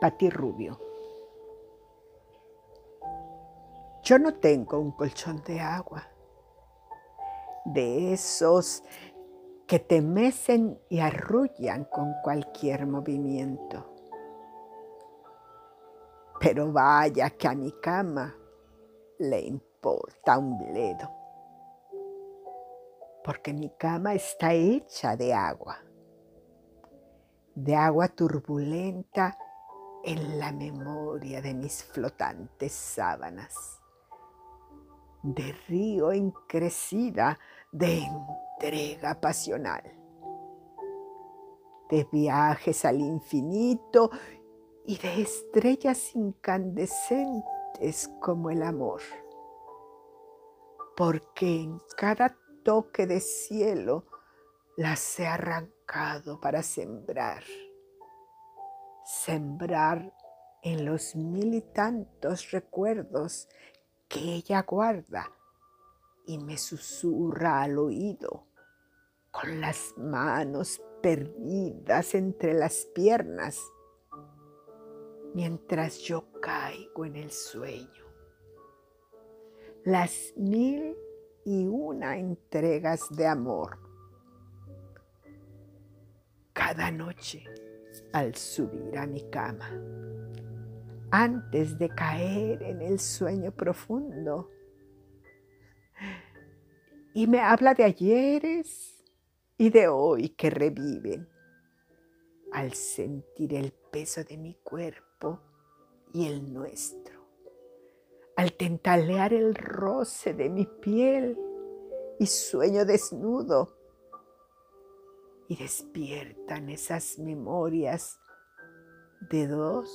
Pati Rubio. Yo no tengo un colchón de agua, de esos que te mecen y arrullan con cualquier movimiento. Pero vaya que a mi cama le importa un bledo, porque mi cama está hecha de agua, de agua turbulenta en la memoria de mis flotantes sábanas, de río encrecida de entrega pasional, de viajes al infinito y de estrellas incandescentes como el amor, porque en cada toque de cielo las he arrancado para sembrar, sembrar en los mil y tantos recuerdos que ella guarda y me susurra al oído con las manos perdidas entre las piernas mientras yo caigo en el sueño. Las mil y una entregas de amor. Cada noche al subir a mi cama, antes de caer en el sueño profundo, y me habla de ayeres y de hoy que reviven. Al sentir el peso de mi cuerpo y el nuestro, al tentalear el roce de mi piel y sueño desnudo y despiertan esas memorias de dos,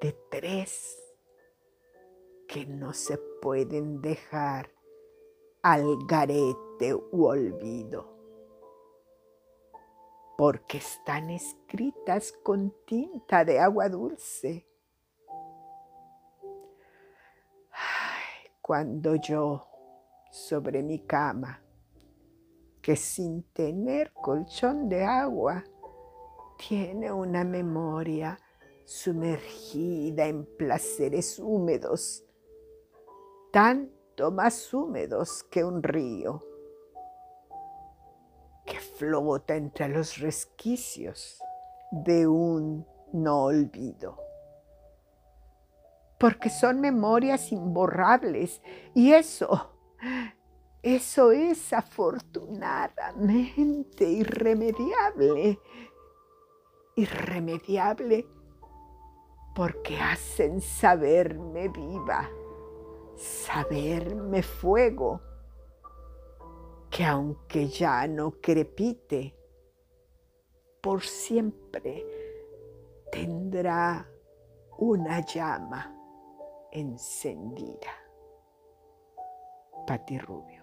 de tres, que no se pueden dejar al garete u olvido, porque están escritas con tinta de agua dulce. cuando yo sobre mi cama, que sin tener colchón de agua, tiene una memoria sumergida en placeres húmedos, tan más húmedos que un río, que flota entre los resquicios de un no olvido. Porque son memorias imborrables y eso, eso es afortunadamente irremediable. Irremediable porque hacen saberme viva saberme fuego, que aunque ya no crepite, por siempre tendrá una llama encendida. Pati Rubio.